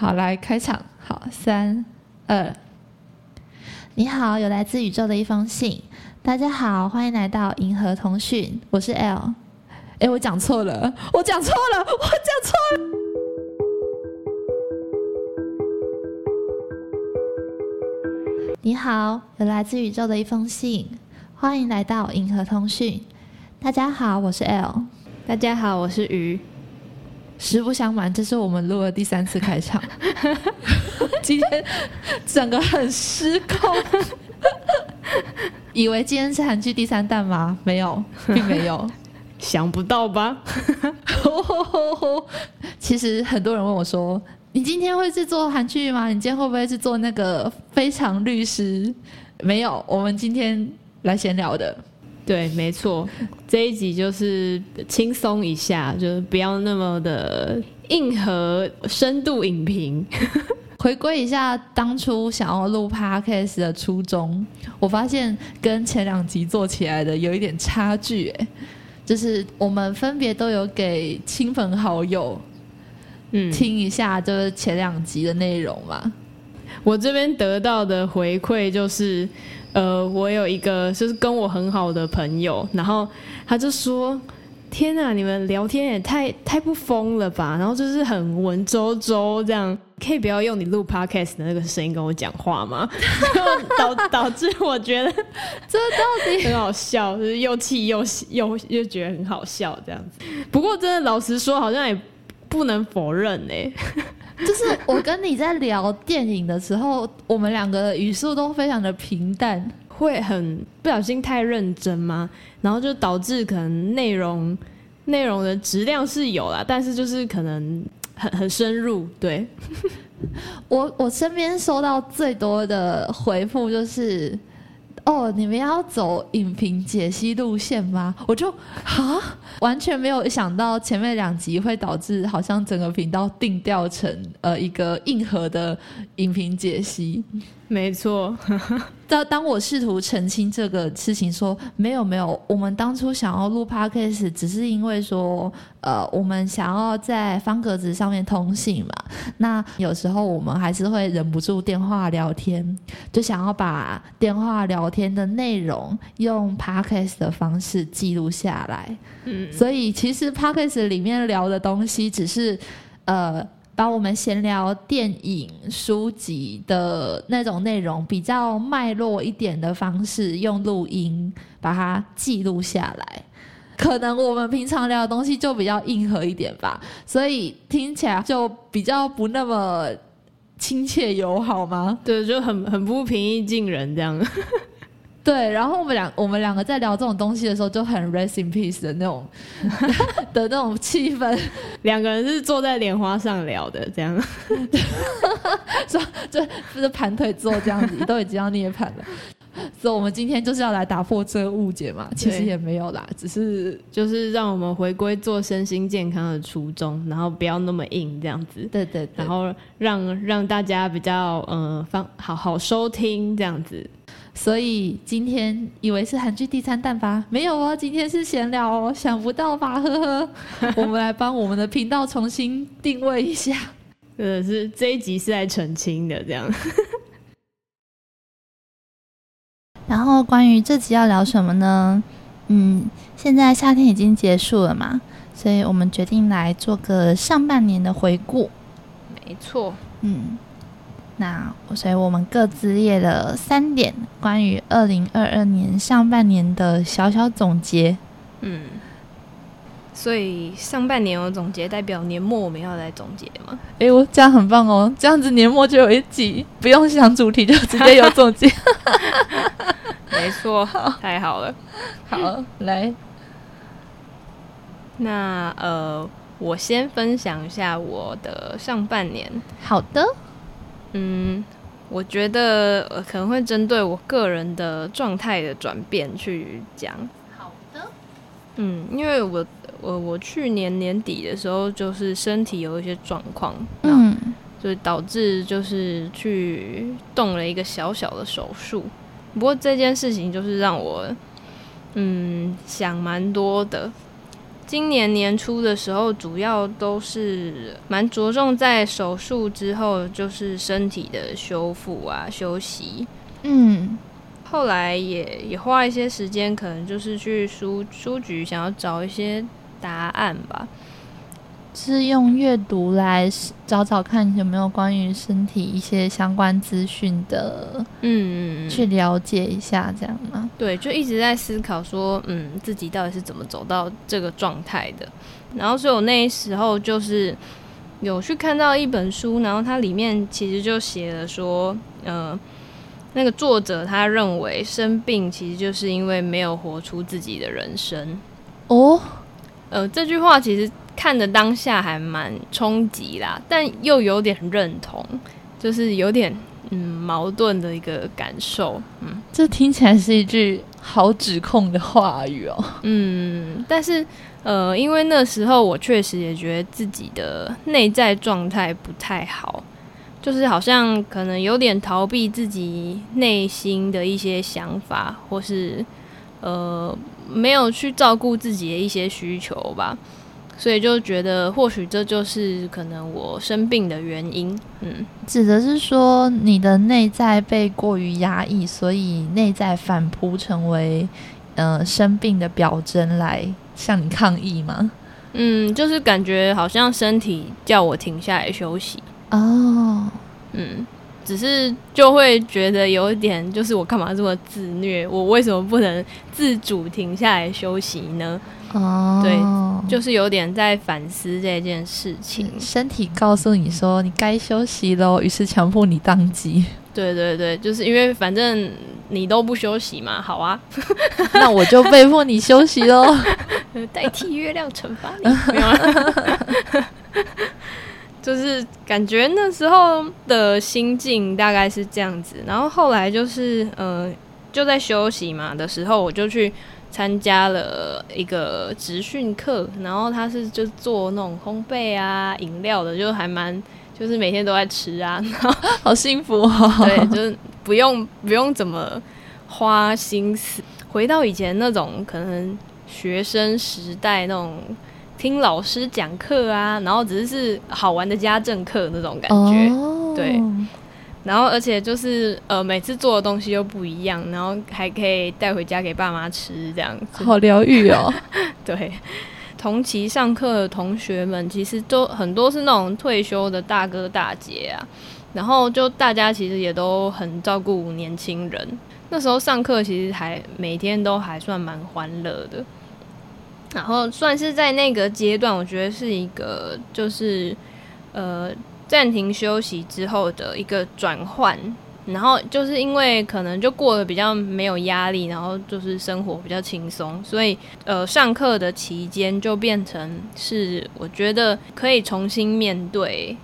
好，来开场。好，三二，你好，有来自宇宙的一封信。大家好，欢迎来到银河通讯，我是 L。哎，我讲错了，我讲错了，我讲错了。你好，有来自宇宙的一封信，欢迎来到银河通讯。大家好，我是 L。大家好，我是鱼。实不相瞒，这是我们录的第三次开场。今天整个很失控，以为今天是韩剧第三弹吗？没有，并没有，想不到吧？其实很多人问我说：“你今天会是做韩剧吗？你今天会不会是做那个非常律师？”没有，我们今天来闲聊的。对，没错，这一集就是轻松一下，就是不要那么的硬核深度影评。回归一下当初想要录 podcast 的初衷，我发现跟前两集做起来的有一点差距。哎，就是我们分别都有给亲朋好友，嗯，听一下就是前两集的内容嘛。我这边得到的回馈就是。呃，我有一个就是跟我很好的朋友，然后他就说：“天呐，你们聊天也太太不疯了吧！”然后就是很文绉绉这样，可以不要用你录 podcast 的那个声音跟我讲话吗？导导致我觉得这到底 很好笑，就是又气又又又觉得很好笑这样子。不过真的老实说，好像也不能否认哎。就是我跟你在聊电影的时候，我们两个语速都非常的平淡，会很不小心太认真吗？然后就导致可能内容内容的质量是有啦，但是就是可能很很深入。对 我我身边收到最多的回复就是。哦，你们要走影评解析路线吗？我就啊，完全没有想到前面两集会导致好像整个频道定调成呃一个硬核的影评解析。没错，当当我试图澄清这个事情，说没有没有，我们当初想要录 podcast 只是因为说，呃，我们想要在方格子上面通信嘛。那有时候我们还是会忍不住电话聊天，就想要把电话聊天的内容用 podcast 的方式记录下来。嗯，所以其实 podcast 里面聊的东西只是，呃。把我们闲聊电影、书籍的那种内容，比较脉络一点的方式，用录音把它记录下来。可能我们平常聊的东西就比较硬核一点吧，所以听起来就比较不那么亲切友好吗？对，就很很不平易近人这样。对，然后我们两我们两个在聊这种东西的时候，就很 rest in peace 的那种 的那种气氛。两个人是坐在莲花上聊的，这样，说就就是盘腿坐这样子，都已经要涅槃了。所以，我们今天就是要来打破这个误解嘛？其实也没有啦，只是就是让我们回归做身心健康的初衷，然后不要那么硬这样子。对对，然后让让大家比较嗯方好好收听这样子。所以今天以为是韩剧第三弹吧？没有哦，今天是闲聊哦，想不到吧？呵呵，我们来帮我们的频道重新定位一下。呃，是这一集是在澄清的这样。然后关于这集要聊什么呢？嗯，现在夏天已经结束了嘛，所以我们决定来做个上半年的回顾。没错，嗯。那所以我们各自列了三点关于二零二二年上半年的小小总结。嗯，所以上半年有总结，代表年末我们要来总结吗？哎，我这样很棒哦，这样子年末就有一集，不用想主题就直接有总结。没错，太好了。好，来，那呃，我先分享一下我的上半年。好的。嗯，我觉得可能会针对我个人的状态的转变去讲。好的。嗯，因为我我我去年年底的时候，就是身体有一些状况，嗯，就导致就是去动了一个小小的手术。不过这件事情就是让我嗯想蛮多的，今年年初的时候，主要都是蛮着重在手术之后，就是身体的修复啊、休息。嗯，后来也也花一些时间，可能就是去书书局想要找一些答案吧。是用阅读来找找看有没有关于身体一些相关资讯的，嗯嗯，去了解一下这样吗？对，就一直在思考说，嗯，自己到底是怎么走到这个状态的。然后，所以我那时候就是有去看到一本书，然后它里面其实就写了说，呃，那个作者他认为生病其实就是因为没有活出自己的人生。哦，呃，这句话其实。看的当下还蛮冲击啦，但又有点认同，就是有点嗯矛盾的一个感受。嗯，这听起来是一句好指控的话语哦。嗯，但是呃，因为那时候我确实也觉得自己的内在状态不太好，就是好像可能有点逃避自己内心的一些想法，或是呃没有去照顾自己的一些需求吧。所以就觉得，或许这就是可能我生病的原因。嗯，指的是说你的内在被过于压抑，所以内在反扑成为呃生病的表征来向你抗议吗？嗯，就是感觉好像身体叫我停下来休息。哦，嗯，只是就会觉得有一点，就是我干嘛这么自虐？我为什么不能自主停下来休息呢？哦，对，就是有点在反思这件事情。身体告诉你说你该休息喽，于是强迫你宕机。对对对，就是因为反正你都不休息嘛，好啊，那我就被迫你休息喽，代替月亮惩罚你。就是感觉那时候的心境大概是这样子，然后后来就是呃，就在休息嘛的时候，我就去。参加了一个职训课，然后他是就做那种烘焙啊、饮料的，就还蛮就是每天都在吃啊，好幸福哦。对，就是不用不用怎么花心思，回到以前那种可能学生时代那种听老师讲课啊，然后只是是好玩的家政课那种感觉，对。然后，而且就是呃，每次做的东西又不一样，然后还可以带回家给爸妈吃，这样好疗愈哦。对，同期上课的同学们其实都很多是那种退休的大哥大姐啊，然后就大家其实也都很照顾年轻人。那时候上课其实还每天都还算蛮欢乐的，然后算是在那个阶段，我觉得是一个就是呃。暂停休息之后的一个转换，然后就是因为可能就过得比较没有压力，然后就是生活比较轻松，所以呃上课的期间就变成是我觉得可以重新面对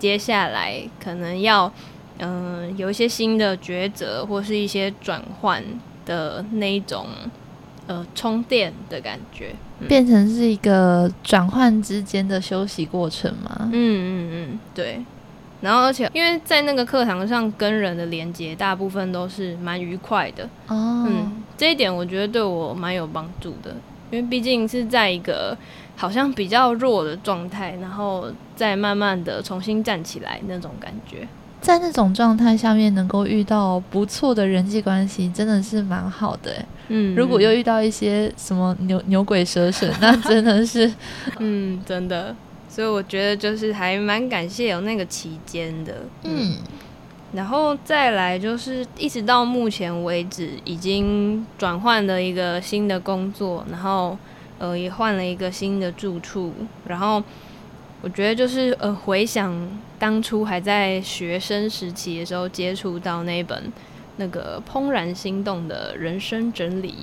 接下来可能要嗯有一些新的抉择或是一些转换的那一种。呃，充电的感觉，变成是一个转换之间的休息过程吗？嗯嗯嗯，对。然后，而且因为在那个课堂上跟人的连接，大部分都是蛮愉快的。哦，嗯，这一点我觉得对我蛮有帮助的，因为毕竟是在一个好像比较弱的状态，然后再慢慢的重新站起来那种感觉。在那种状态下面，能够遇到不错的人际关系，真的是蛮好的。嗯，如果又遇到一些什么牛牛鬼蛇神，那真的是，嗯，真的。所以我觉得就是还蛮感谢有那个期间的。嗯，然后再来就是一直到目前为止，已经转换了一个新的工作，然后呃也换了一个新的住处，然后。我觉得就是呃，回想当初还在学生时期的时候，接触到那本那个怦然心动的人生整理，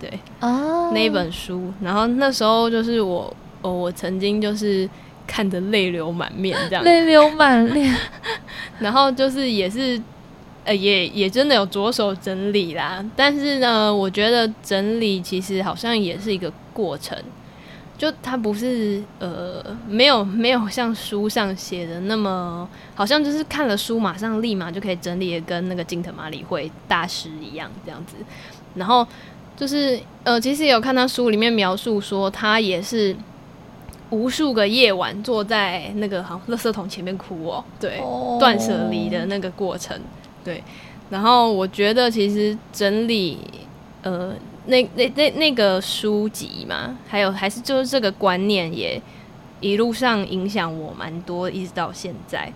对，哦，那一本书，然后那时候就是我，哦，我曾经就是看得泪流满面这样，泪流满 面，然后就是也是，呃，也也真的有着手整理啦，但是呢，我觉得整理其实好像也是一个过程。就它不是呃没有没有像书上写的那么好像就是看了书马上立马就可以整理的跟那个金藤马里会大师一样这样子，然后就是呃，其实有看他书里面描述说，他也是无数个夜晚坐在那个好像垃圾桶前面哭哦，对，哦。断舍离的那个过程，对。然后我觉得其实整理呃那那那那个书籍嘛，还有还是就是这个观念也一路上影响我蛮多，一直到现在。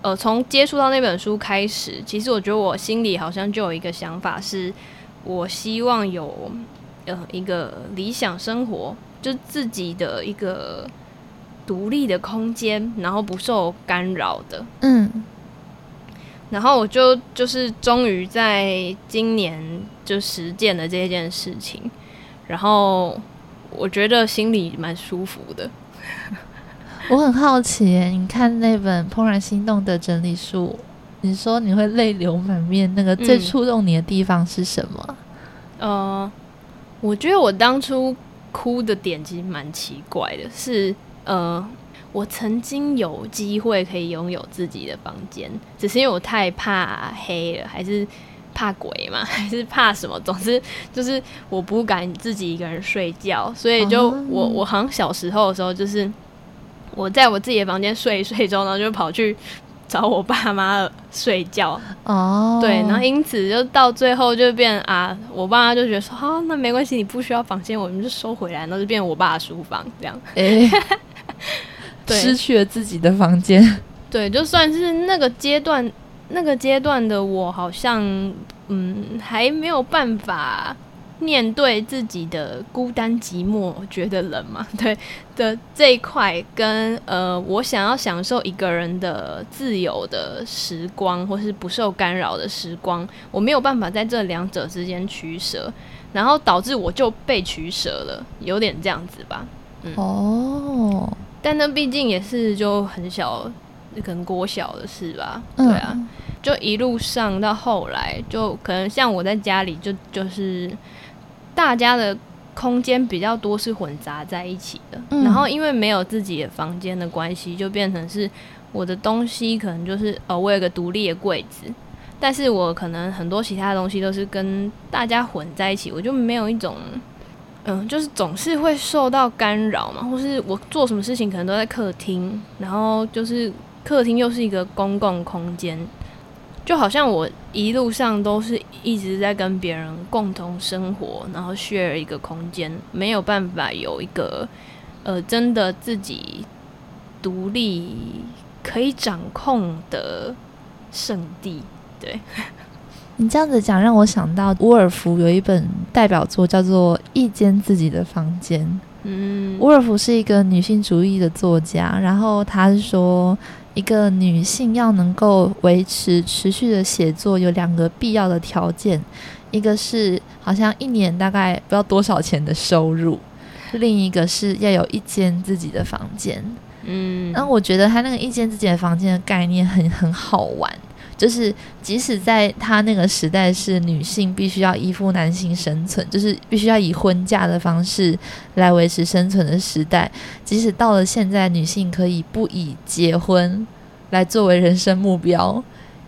呃，从接触到那本书开始，其实我觉得我心里好像就有一个想法是，我希望有呃一个理想生活，就自己的一个独立的空间，然后不受干扰的。嗯然后我就就是终于在今年就实践了这件事情，然后我觉得心里蛮舒服的。我很好奇耶，你看那本《怦然心动》的整理书，你说你会泪流满面，那个最嗯触动你的地方是什么？呃，我觉得我当初哭的点其实蛮奇怪的，是呃，我曾经有机会可以拥有自己的房间，只是因为我太怕黑了，还是怕鬼嘛，还是怕什么？总之就是我不敢自己一个人睡觉，所以就哦我我好像小时候的时候，就是我在我自己的房间睡一睡之后，然后就跑去。找我爸妈睡觉，哦，对，然后因此就到最后就变啊，我爸妈就觉得说，好、那没关系，你不需要房间，我们就收回来，然后就变我爸的书房这样。诶，对失去了自己的房间，对，就算是那个阶段，那个阶段的我，好像嗯还没有办法面对自己的孤单寂寞，觉得冷嘛，对的这一块，跟呃我想要享受一个人的自由的时光，或是不受干扰的时光，我没有办法在这两者之间取舍，然后导致我就被取舍了，有点这样子吧。嗯哦，但那毕竟也是就很小，可能国小的事吧，嗯。对啊，就一路上到后来，就可能像我在家里就就是大家的空间比较多是混杂在一起的，嗯。然后因为没有自己的房间的关系，就变成是我的东西可能就是呃，我有个独立的柜子。但是我可能很多其他的东西都是跟大家混在一起，我就没有一种嗯，就是总是会受到干扰嘛，或是我做什么事情可能都在客厅，然后就是客厅又是一个公共空间，就好像我一路上都是一直在跟别人共同生活，然后 share 一个空间，没有办法有一个呃真的自己独立可以掌控的圣地。对，你这样子讲让我想到沃尔夫有一本代表作叫做《一间自己的房间》。嗯，沃尔夫是一个女性主义的作家，然后他是说，一个女性要能够维持持续的写作，有两个必要的条件，一个是好像一年大概不知道多少钱的收入，另一个是要有一间自己的房间。嗯，那我觉得他那个一间自己的房间的概念很很好玩，就是即使在他那个时代是女性必须要依附男性生存，就是必须要以婚嫁的方式来维持生存的时代，即使到了现在，女性可以不以结婚来作为人生目标，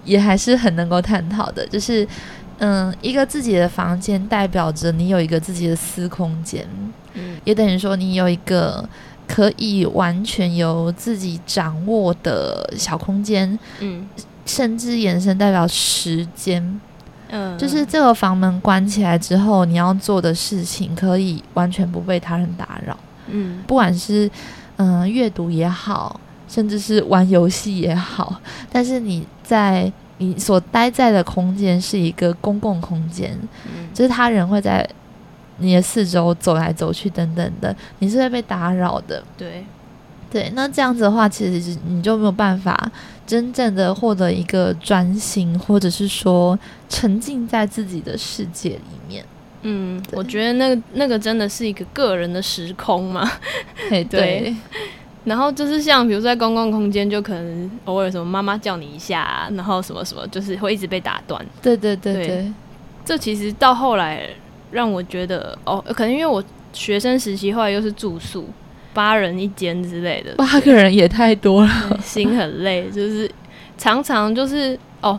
也还是很能够探讨的。就是，嗯，一个自己的房间代表着你有一个自己的私空间，嗯也等于说你有一个可以完全由自己掌握的小空间，嗯甚至延伸代表时间，嗯，就是这个房门关起来之后，你要做的事情可以完全不被他人打扰，嗯。不管是嗯、呃阅读也好，甚至是玩游戏也好，但是你在你所待在的空间是一个公共空间，嗯。就是他人会在你的四周走来走去等等的，你是会被打扰的。对，对，那这样子的话，其实是你就没有办法真正的获得一个专心，或者是说沉浸在自己的世界里面。嗯，我觉得那个那个真的是一个个人的时空嘛。嘿，对然后就是像比如说在公共空间，就可能偶尔什么妈妈叫你一下、啊，然后什么什么，就是会一直被打断。对对对对对，这其实到后来让我觉得，哦，可能因为我学生时期后来又是住宿，八人一间之类的，八个人也太多了。心很累，就是常常就是哦，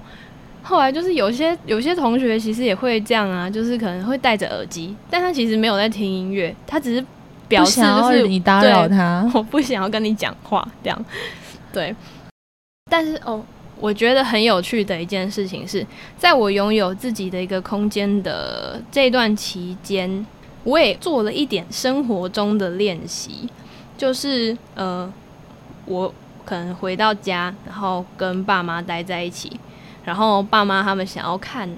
后来就是有些有些同学其实也会这样啊，就是可能会戴着耳机，但他其实没有在听音乐，他只是表示就是你打扰他，我不想要跟你讲话这样。对，但是哦，我觉得很有趣的一件事情是，在我拥有自己的一个空间的这段期间，我也做了一点生活中的练习，就是呃，我可能回到家，然后跟爸妈待在一起。然后爸妈他们想要看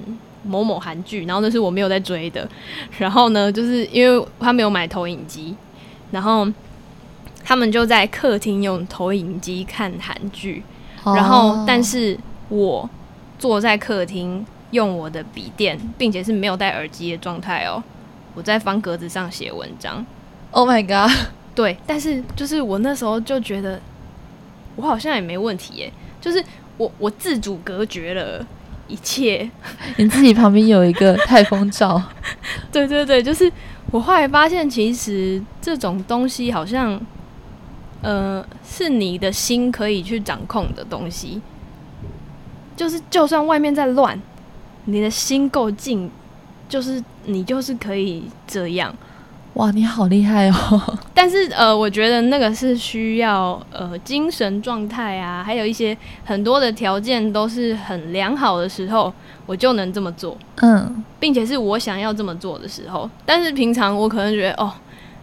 某某韩剧，然后那是我没有在追的。然后呢，就是因为他没有买投影机，然后他们就在客厅用投影机看韩剧。然后，但是我坐在客厅用我的笔电，并且是没有戴耳机的状态哦。我在方格子上写文章。Oh my god！对，但是就是我那时候就觉得，我好像也没问题耶，就是。我我自主隔绝了一切，你自己旁边有一个太空罩，对对对，就是我后来发现，其实这种东西好像，呃，是你的心可以去掌控的东西，就是就算外面在乱，你的心够静，就是你就是可以这样。哇，你好厉害哦！但是呃，我觉得那个是需要呃精神状态啊，还有一些很多的条件都是很良好的时候，我就能这么做。嗯，并且是我想要这么做的时候。但是平常我可能觉得哦，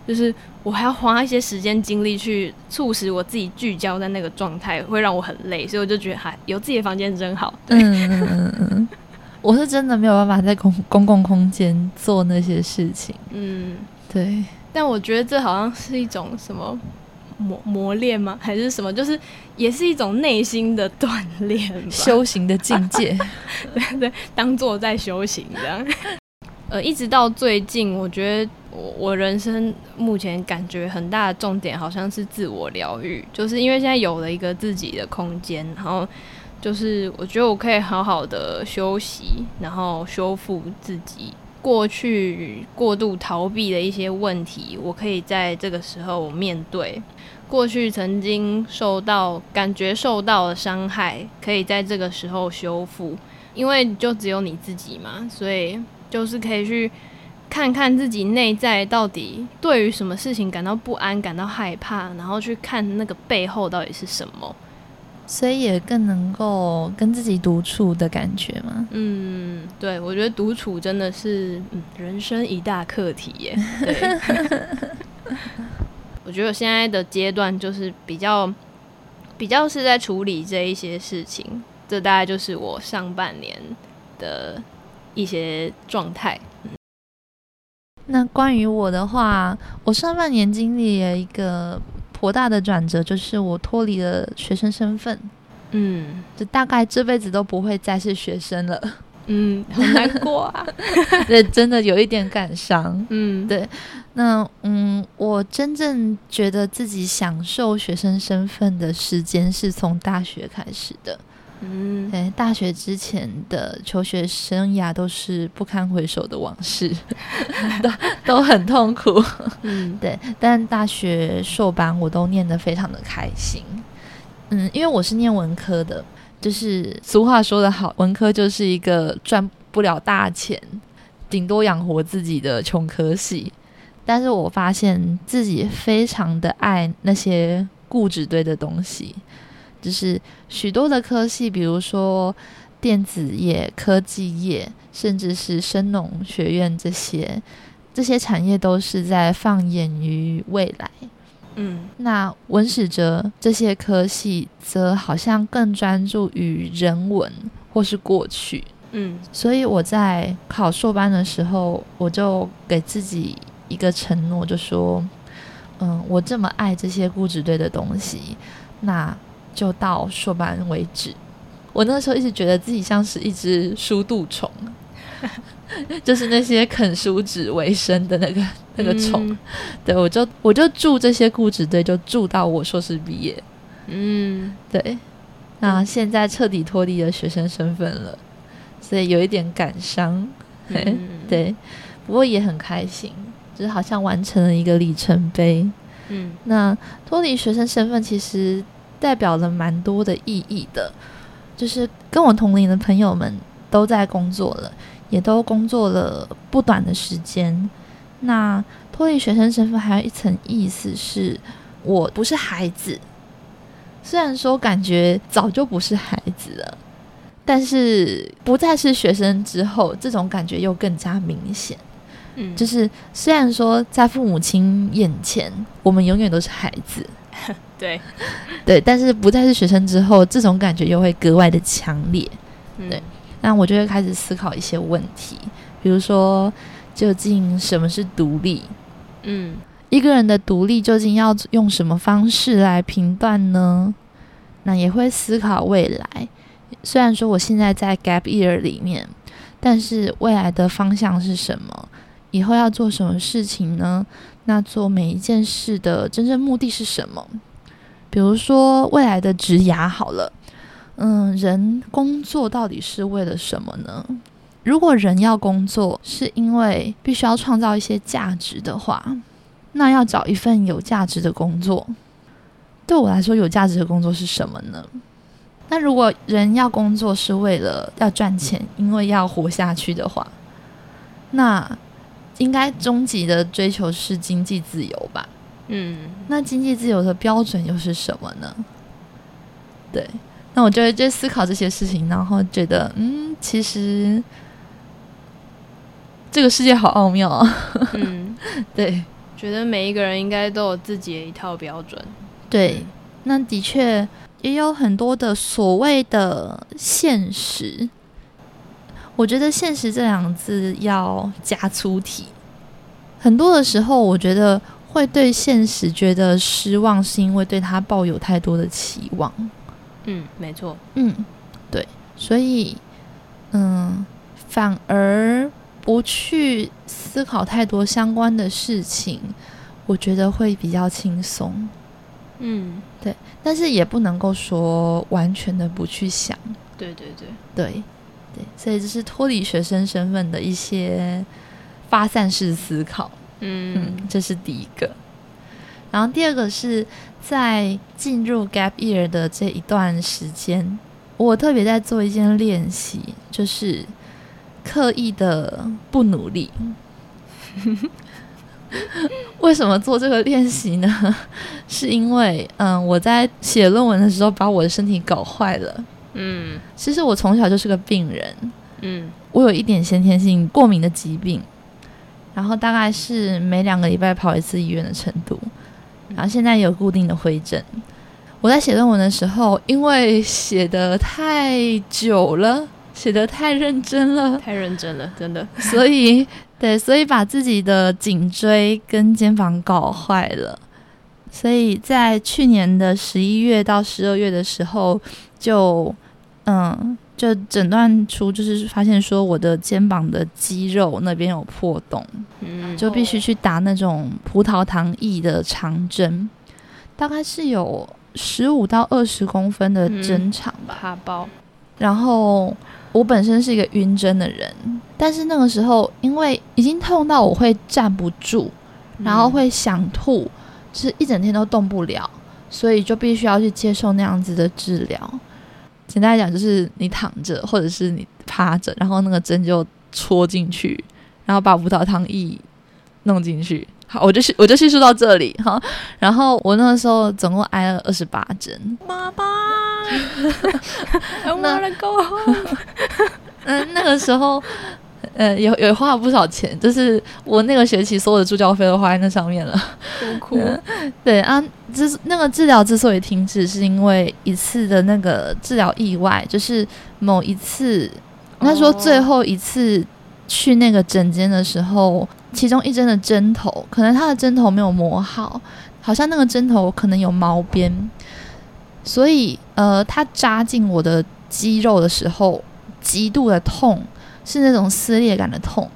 就是我还要花一些时间精力去促使我自己聚焦在那个状态，会让我很累，所以我就觉得还有自己的房间真好。嗯嗯嗯嗯，我是真的没有办法在公公共空间做那些事情。嗯。对，但我觉得这好像是一种什么磨磨练吗？还是什么？就是也是一种内心的锻炼，修行的境界。对对，当做在修行这样。呃，一直到最近，我觉得我我人生目前感觉很大的重点，好像是自我疗愈，就是因为现在有了一个自己的空间，然后就是我觉得我可以好好的休息，然后修复自己。过去过度逃避的一些问题，我可以在这个时候面对；过去曾经受到感觉受到的伤害，可以在这个时候修复。因为就只有你自己嘛，所以就是可以去看看自己内在到底对于什么事情感到不安、感到害怕，然后去看那个背后到底是什么。所以也更能够跟自己独处的感觉吗？嗯，对，我觉得独处真的是人生一大课题耶。对，我觉得现在的阶段就是比较比较是在处理这一些事情，这大概就是我上半年的一些状态。那关于我的话，我上半年经历了一个。颇大的转折就是我脱离了学生身份，嗯，就大概这辈子都不会再是学生了，嗯，很难过啊，对，真的有一点感伤，嗯，对，那嗯，我真正觉得自己享受学生身份的时间是从大学开始的。嗯，对，大学之前的求学生涯都是不堪回首的往事，都都很痛苦。嗯，对，但大学硕班我都念得非常的开心。嗯，因为我是念文科的，就是俗话说得好，文科就是一个赚不了大钱，顶多养活自己的穷科系。但是我发现自己非常的爱那些固执堆的东西。就是许多的科系，比如说电子业、科技业，甚至是生农学院这些，这些产业都是在放眼于未来。嗯，那文史哲这些科系则好像更专注于人文或是过去。嗯，所以我在考硕班的时候，我就给自己一个承诺，就说：嗯，我这么爱这些固执堆的东西，那。就到硕班为止。我那时候一直觉得自己像是一只书肚虫，就是那些啃书纸为生的那个那个虫。对，我就我就住这些固执堆，就住到我硕士毕业。嗯，对。那现在彻底脱离了学生身份了，所以有一点感伤。对，不过也很开心，就是好像完成了一个里程碑。嗯，那脱离学生身份其实。代表了蛮多的意义的，就是跟我同龄的朋友们都在工作了，也都工作了不短的时间。那脱离学生身份还有一层意思是，我不是孩子。虽然说感觉早就不是孩子了，但是不再是学生之后，这种感觉又更加明显。嗯，就是虽然说在父母亲眼前，我们永远都是孩子，对，对，但是不再是学生之后，这种感觉又会格外的强烈。嗯对，那我就会开始思考一些问题，比如说，究竟什么是独立？嗯一个人的独立究竟要用什么方式来评断呢？那也会思考未来。虽然说我现在在 gap year 里面，但是未来的方向是什么？以后要做什么事情呢？那做每一件事的真正目的是什么？比如说未来的职涯好了，嗯，人工作到底是为了什么呢？如果人要工作是因为必须要创造一些价值的话，那要找一份有价值的工作。对我来说，有价值的工作是什么呢？那如果人要工作是为了要赚钱，因为要活下去的话，那应该终极的追求是经济自由吧？嗯那经济自由的标准又是什么呢？对，那我就会就思考这些事情，然后觉得，嗯，其实这个世界好奥妙啊。嗯，对觉得每一个人应该都有自己的一套标准。对，那的确也有很多的所谓的现实。我觉得“现实”这两个字要加粗体。很多的时候，我觉得会对现实觉得失望，是因为对他抱有太多的期望。嗯，没错。嗯，对，所以，嗯，反而不去思考太多相关的事情，我觉得会比较轻松。嗯，对但是也不能够说完全的不去想，对对对，对，对，所以这是脱离学生身份的一些发散式思考。嗯嗯，这是第一个。然后第二个是在进入 gap year 的这一段时间，我特别在做一件练习，就是刻意的不努力。为什么做这个练习呢？是因为，嗯，我在写论文的时候把我的身体搞坏了。嗯其实我从小就是个病人，嗯我有一点先天性过敏的疾病，然后大概是每两个礼拜跑一次医院的程度，然后现在有固定的回诊。我在写论文的时候，因为写的太久了，写的太认真了，太认真了，真的。所以 对，所以把自己的颈椎跟肩膀搞坏了。所以在去年的十一月到十二月的时候，就嗯，就诊断出就是发现说我的肩膀的肌肉那边有破洞，嗯，就必须去打那种葡萄糖液的长针，大概是有十五到二十公分的针长吧。怕包。然后我本身是一个晕针的人，但是那个时候因为已经痛到我会站不住，然后会想吐，就是一整天都动不了，所以就必须要去接受那样子的治疗。简单来讲，就是你躺着或者是你趴着，然后那个针就戳进去，然后把葡萄糖液弄进去。好，我就叙我就叙述到这里哈。然后我那个时候总共挨了二十八针，妈妈，I wanna go home。嗯，那个时候，呃，也也花了不少钱，就是我那个学期所有的助教费都花在那上面了。对啊，之那个治疗之所以停止，是因为一次的那个治疗意外，就是某一次，应该说最后一次去那个诊间的时候，其中一针的针头，可能他的针头没有磨好，好像那个针头可能有毛边，所以呃，他扎进我的肌肉的时候，极度的痛，是那种撕裂感的痛，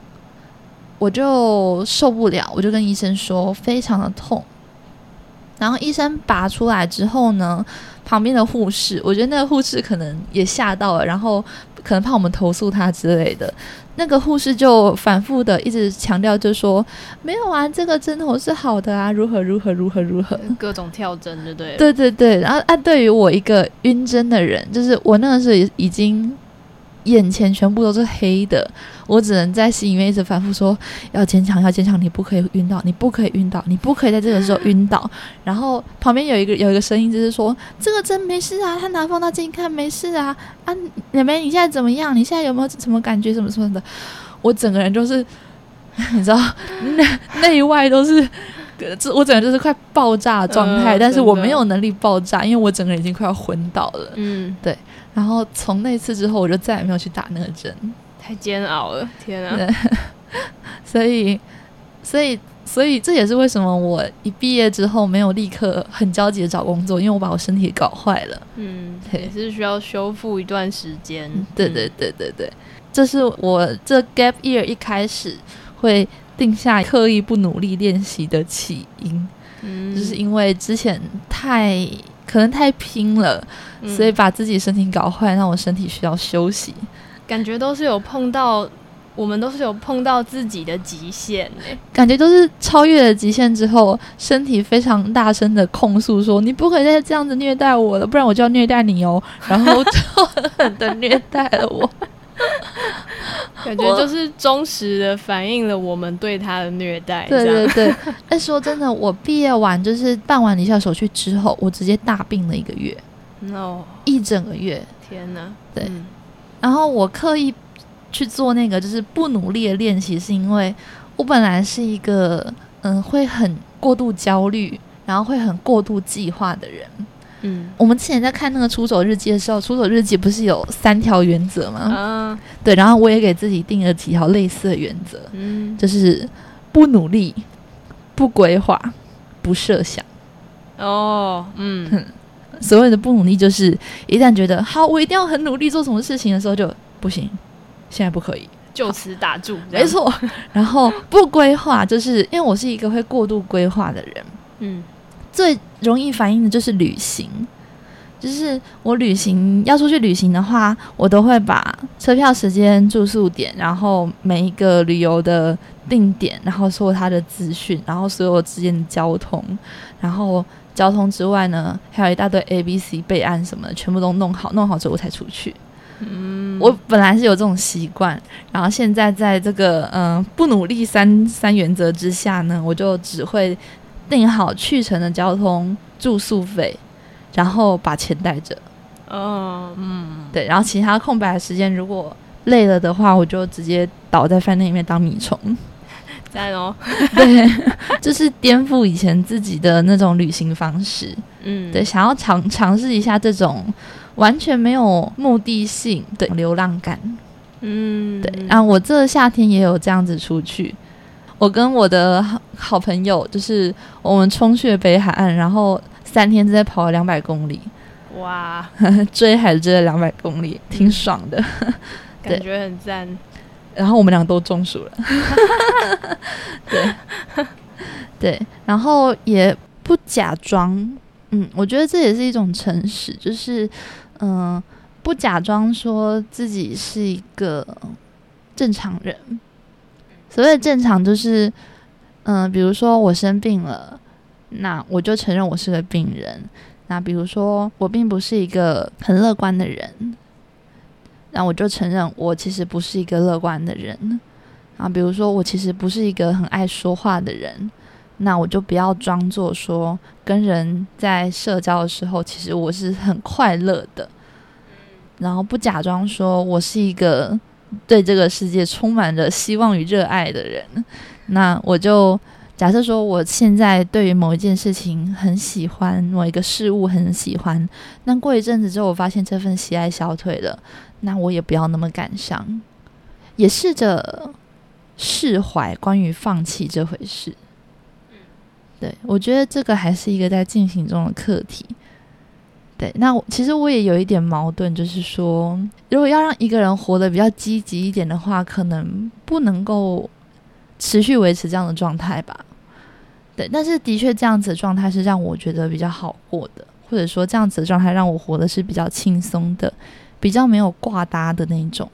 我就受不了，我就跟医生说非常的痛。然后医生拔出来之后呢，旁边的护士，我觉得那个护士可能也吓到了，然后可能怕我们投诉他之类的。那个护士就反复的一直强调，就说没有啊，这个针头是好的啊，如何如何如何如何，各种跳针，对不对？对对对。然后啊，对于我一个晕针的人，就是我那个时候已经。眼前全部都是黑的，我只能在心里面一直反复说：要坚强，要坚强，你不可以晕倒，你不可以晕倒，你不可以在这个时候晕倒。然后旁边有一个有一个声音，就是说：这个真没事啊，他拿放大镜看没事啊。啊，妹妹，你现在怎么样？你现在有没有什么感觉？什么什么的？我整个人就是，你知道，内 内外都是，这我整个就是快爆炸状态，但是我没有能力爆炸，因为我整个人已经快要昏倒了。嗯，对。然后从那次之后，我就再也没有去打那个针，太煎熬了，天啊！所以，所以，所以这也是为什么我一毕业之后没有立刻很焦急的找工作，因为我把我身体搞坏了。嗯，也是需要修复一段时间。对对对对对，这是我这 gap year 一开始会定下刻意不努力练习的起因，嗯，就是因为之前太。可能太拼了，所以把自己身体搞坏，让我身体需要休息。感觉都是有碰到，我们都是有碰到自己的极限哎。感觉都是超越了极限之后，身体非常大声的控诉说：“你不可以再这样子虐待我了，不然我就要虐待你哦。”然后就狠狠的虐待了我。感觉就是忠实的反映了我们对他的虐待。对对对，但，说真的，我毕业完就是办完离校手续之后，我直接大病了一个月，，no，，一整个月，天哪！对，然后我刻意去做那个就是不努力的练习，是因为我本来是一个嗯会很过度焦虑，然后会很过度计划的人。嗯，我们之前在看那个出走日记的时候，出走日记不是有三条原则吗？啊，对，然后我也给自己定了几条类似的原则，嗯，就是不努力、不规划、不设想。哦，嗯，所谓的不努力，就是一旦觉得好，我一定要很努力做什么事情的时候，就不行，现在不可以，就此打住。没错，然后不规划，就是因为我是一个会过度规划的人，嗯。最容易反映的就是旅行，就是我旅行要出去旅行的话，我都会把车票时间、住宿点，然后每一个旅游的定点，然后所有它的资讯，然后所有之间的交通，然后交通之外呢，还有一大堆 A、B、C 备案什么的，全部都弄好，弄好之后我才出去。嗯，我本来是有这种习惯，然后现在在这个嗯不努力三三原则之下呢，我就只会。定好去程的交通、住宿费，然后把钱带着。哦，嗯，对，然后其他空白的时间，如果累了的话，我就直接倒在饭店里面当米虫。在哦，对，就是颠覆以前自己的那种旅行方式。嗯，对，想要尝尝试一下这种完全没有目的性的流浪感。嗯，对，然后我这夏天也有这样子出去。我跟我的好好朋友，就是我们冲去北海岸，然后三天之内跑了两百公里，哇，追海追了两百公里，挺爽的，感觉很赞。然后我们俩都中暑了，对。对，然后也不假装，嗯，我觉得这也是一种诚实，就是嗯，不假装说自己是一个正常人。所谓正常，就是，嗯，比如说我生病了，那我就承认我是个病人。那比如说我并不是一个很乐观的人，那我就承认我其实不是一个乐观的人。啊，比如说我其实不是一个很爱说话的人，那我就不要装作说跟人在社交的时候，其实我是很快乐的，然后不假装说我是一个。对这个世界充满着希望与热爱的人，那我就假设说，我现在对于某一件事情很喜欢，某一个事物很喜欢，那过一阵子之后，我发现这份喜爱消退了，那我也不要那么感伤，也试着释怀关于放弃这回事。对我觉得这个还是一个在进行中的课题。对，那其实我也有一点矛盾，就是说，如果要让一个人活得比较积极一点的话，可能不能够持续维持这样的状态吧。对，但是的确这样子的状态是让我觉得比较好过的，或者说这样子的状态让我活的是比较轻松的，比较没有挂搭的那种。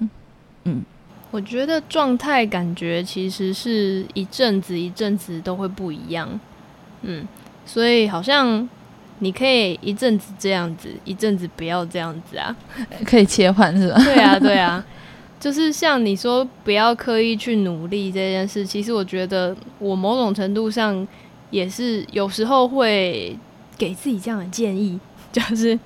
嗯，我觉得状态感觉其实是一阵子一阵子都会不一样。嗯，所以好像你可以一阵子这样子，一阵子不要这样子啊，可以切换是吧？对啊，对啊。就是像你说不要刻意去努力这件事，其实我觉得我某种程度上也是有时候会给自己这样的建议，就是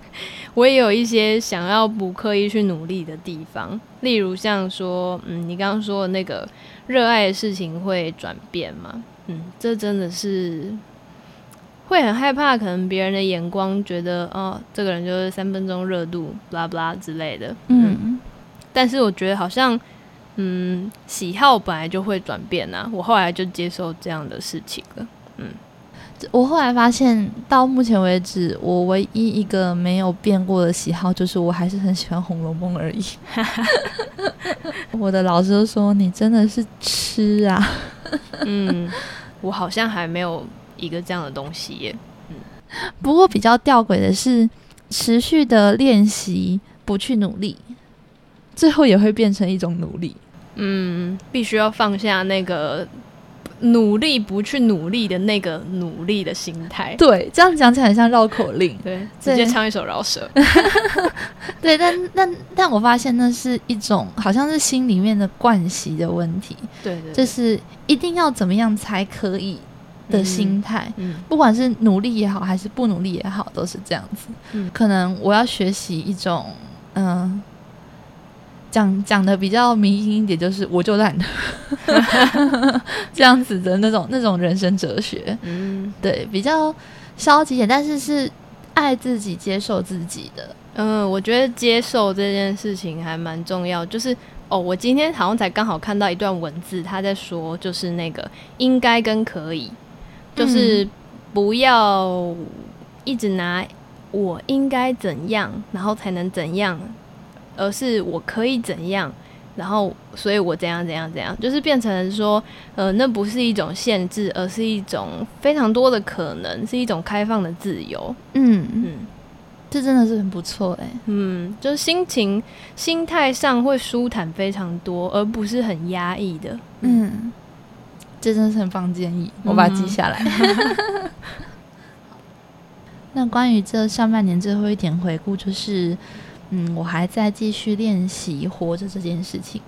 我也有一些想要不刻意去努力的地方，例如像说，嗯，你刚刚说的那个热爱的事情会转变嘛，嗯，这真的是会很害怕，可能别人的眼光觉得，哦，这个人就是三分钟热度，拉不拉之类的，嗯。但是我觉得好像，嗯，喜好本来就会转变呐。我后来就接受这样的事情了。嗯，我后来发现，到目前为止，我唯一一个没有变过的喜好，就是我还是很喜欢《红楼梦》而已。我的老师都说你真的是吃啊。嗯，我好像还没有一个这样的东西耶。嗯，不过比较吊诡的是，持续的练习，不去努力。最后也会变成一种努力，嗯，必须要放下那个努力不去努力的那个努力的心态。对，这样讲起来很像绕口令。对，直接唱一首饶舌。对，但但但我发现那是一种好像是心里面的惯习的问题。对对，就是一定要怎么样才可以的心态。嗯，不管是努力也好，还是不努力也好，都是这样子。嗯，可能我要学习一种，嗯。讲讲的比较明显一点，就是我就懒，这样子的那种那种人生哲学，嗯，对，比较消极点，但是是爱自己、接受自己的。嗯，我觉得接受这件事情还蛮重要。就是哦，我今天好像才刚好看到一段文字，他在说，就是那个应该跟可以，就是不要一直拿我应该怎样，然后才能怎样。而是我可以怎样，然后所以我怎样怎样怎样，就是变成说，呃，那不是一种限制，而是一种非常多的可能，是一种开放的自由。嗯嗯，这真的是很不错哎。嗯，就是心情、心态上会舒坦非常多，而不是很压抑的。嗯，这真的是很棒建议，我把它记下来。那关于这上半年最后一点回顾，就是。嗯，我还在继续练习活着这件事情。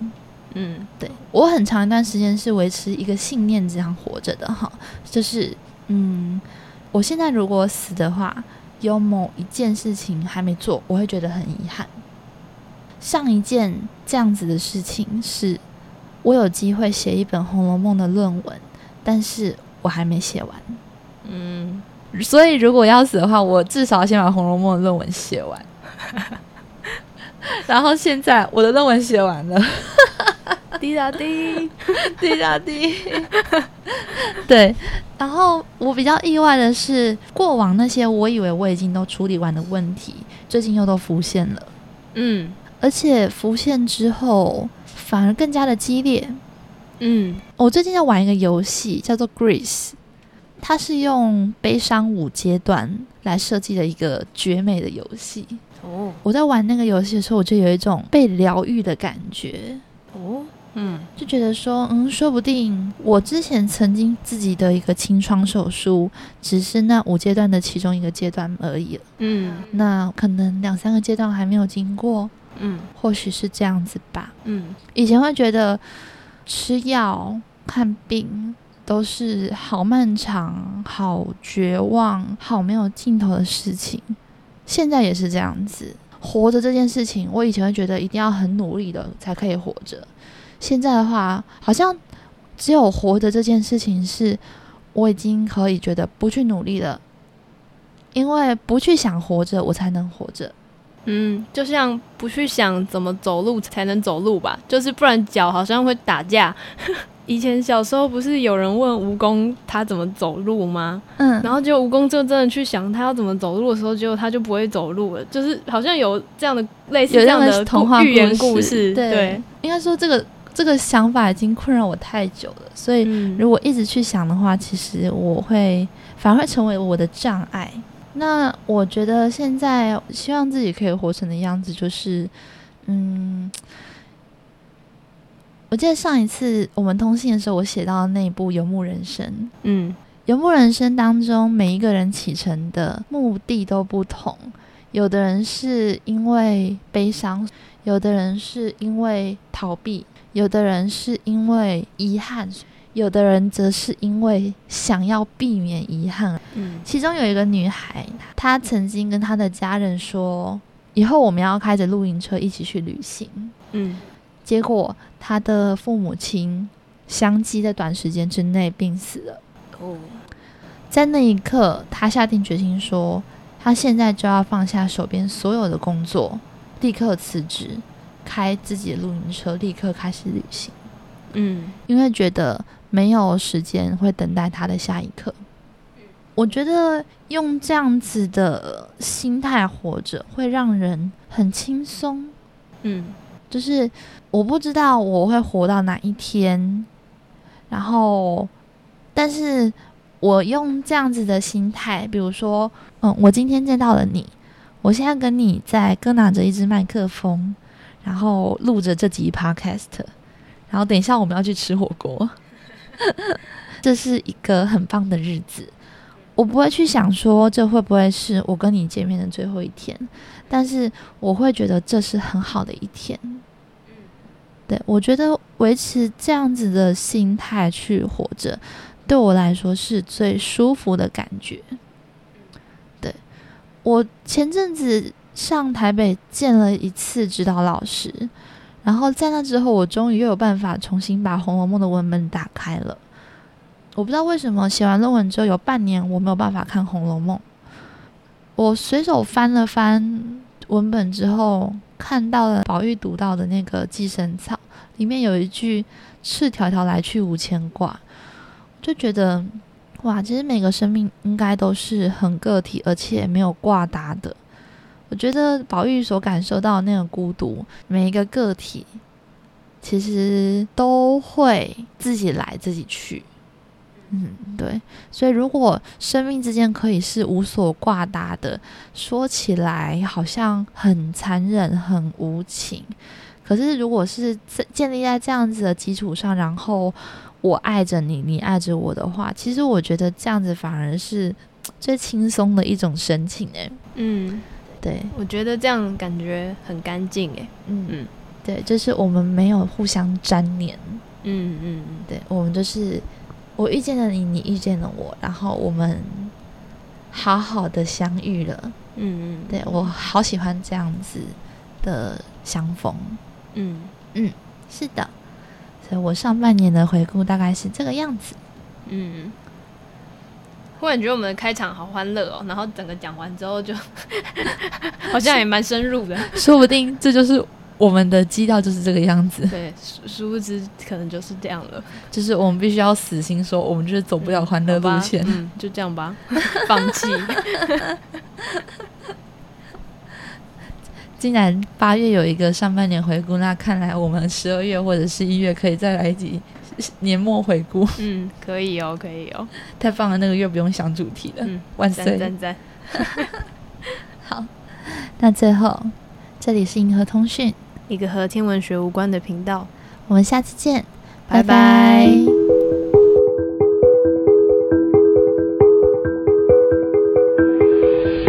嗯，对我很长一段时间是维持一个信念这样活着的哈，就是嗯，我现在如果死的话，有某一件事情还没做，我会觉得很遗憾。上一件这样子的事情是，我有机会写一本《红楼梦》的论文，但是我还没写完。嗯，所以如果要死的话，我至少先把《红楼梦》的论文写完。然后现在我的论文写完了，滴答滴，滴答滴。对，然后我比较意外的是，过往那些我以为我已经都处理完的问题，最近又都浮现了。嗯，而且浮现之后反而更加的激烈。嗯，我最近在玩一个游戏，叫做《Grace》，它是用悲伤五阶段来设计的一个绝美的游戏。哦，我在玩那个游戏的时候，我就有一种被疗愈的感觉。哦，嗯，就觉得说，嗯，说不定我之前曾经自己的一个清创手术，只是那五阶段的其中一个阶段而已了。嗯，那可能两三个阶段还没有经过。嗯，或许是这样子吧。嗯，以前会觉得吃药看病都是好漫长、好绝望、好没有尽头的事情。现在也是这样子，活着这件事情，我以前会觉得一定要很努力的才可以活着。现在的话，好像只有活着这件事情是，我已经可以觉得不去努力了，因为不去想活着，我才能活着。嗯，就像不去想怎么走路才能走路吧，就是不然脚好像会打架。以前小时候不是有人问蜈蚣它怎么走路吗？嗯，然后就蜈蚣就真的去想它要怎么走路的时候，结果他就不会走路了。就是好像有这样的类似这样的童话寓言故事。对，应该说这个这个想法已经困扰我太久了。所以如果一直去想的话，其实我会反而会成为我的障碍。那我觉得现在希望自己可以活成的样子，就是，嗯，我记得上一次我们通信的时候，我写到那一部《游牧人生》。嗯游牧人生当中，每一个人启程的目的都不同。有的人是因为悲伤，有的人是因为逃避，有的人是因为遗憾，有的人则是因为想要避免遗憾。嗯其中有一个女孩，她曾经跟她的家人说，以后我们要开着露营车一起去旅行。嗯结果她的父母亲相继在短时间之内病死了。哦在那一刻，她下定决心说，她现在就要放下手边所有的工作，立刻辞职，开自己的露营车，立刻开始旅行，嗯因为觉得没有时间会等待他的下一刻。我觉得用这样子的心态活着，会让人很轻松。嗯就是我不知道我会活到哪一天，然后，但是我用这样子的心态，比如说，嗯，我今天见到了你，我现在跟你在各拿着一支麦克风，然后录着这集 podcast，然后等一下我们要去吃火锅，这是一个很棒的日子。我不会去想说这会不会是我跟你见面的最后一天，但是我会觉得这是很好的一天。对我觉得维持这样子的心态去活着，对我来说是最舒服的感觉。对我前阵子上台北见了一次指导老师，然后在那之后，我终于又有办法重新把《红楼梦》的文本打开了。我不知道为什么写完论文之后有半年我没有办法看《红楼梦》，我随手翻了翻文本之后，看到了宝玉读到的那个《寄生草》，里面有一句“赤条条来去无牵挂”，就觉得哇，其实每个生命应该都是很个体，而且没有挂搭的。我觉得宝玉所感受到的那个孤独，每一个个体其实都会自己来自己去。嗯，对，所以如果生命之间可以是无所挂搭的，说起来好像很残忍、很无情。可是如果是建立在这样子的基础上，然后我爱着你，你爱着我的话，其实我觉得这样子反而是最轻松的一种深情。诶，嗯，对，我觉得这样感觉很干净哎。嗯嗯对，就是我们没有互相粘连，嗯嗯对我们就是我遇见了你，你遇见了我，然后我们好好的相遇了。嗯嗯对我好喜欢这样子的相逢。嗯嗯是的，所以我上半年的回顾大概是这个样子。嗯。忽然觉得我们的开场好欢乐哦，然后整个讲完之后就 好像也蛮深入的。说不定这就是我们的基调，就是这个样子。对，殊殊不知可能就是这样了。就是我们必须要死心说，我们就是走不了欢乐路线。嗯，就这样吧，放弃。既然八月有一个上半年回顾，那看来我们十二月或者是一月可以再来一集年末回顾。嗯，可以哦，可以哦。太棒了，那个月不用想主题了，嗯，万岁！赞赞赞。好，那最后这里是银河通讯，一个和天文学无关的频道。我们下次见，拜拜拜拜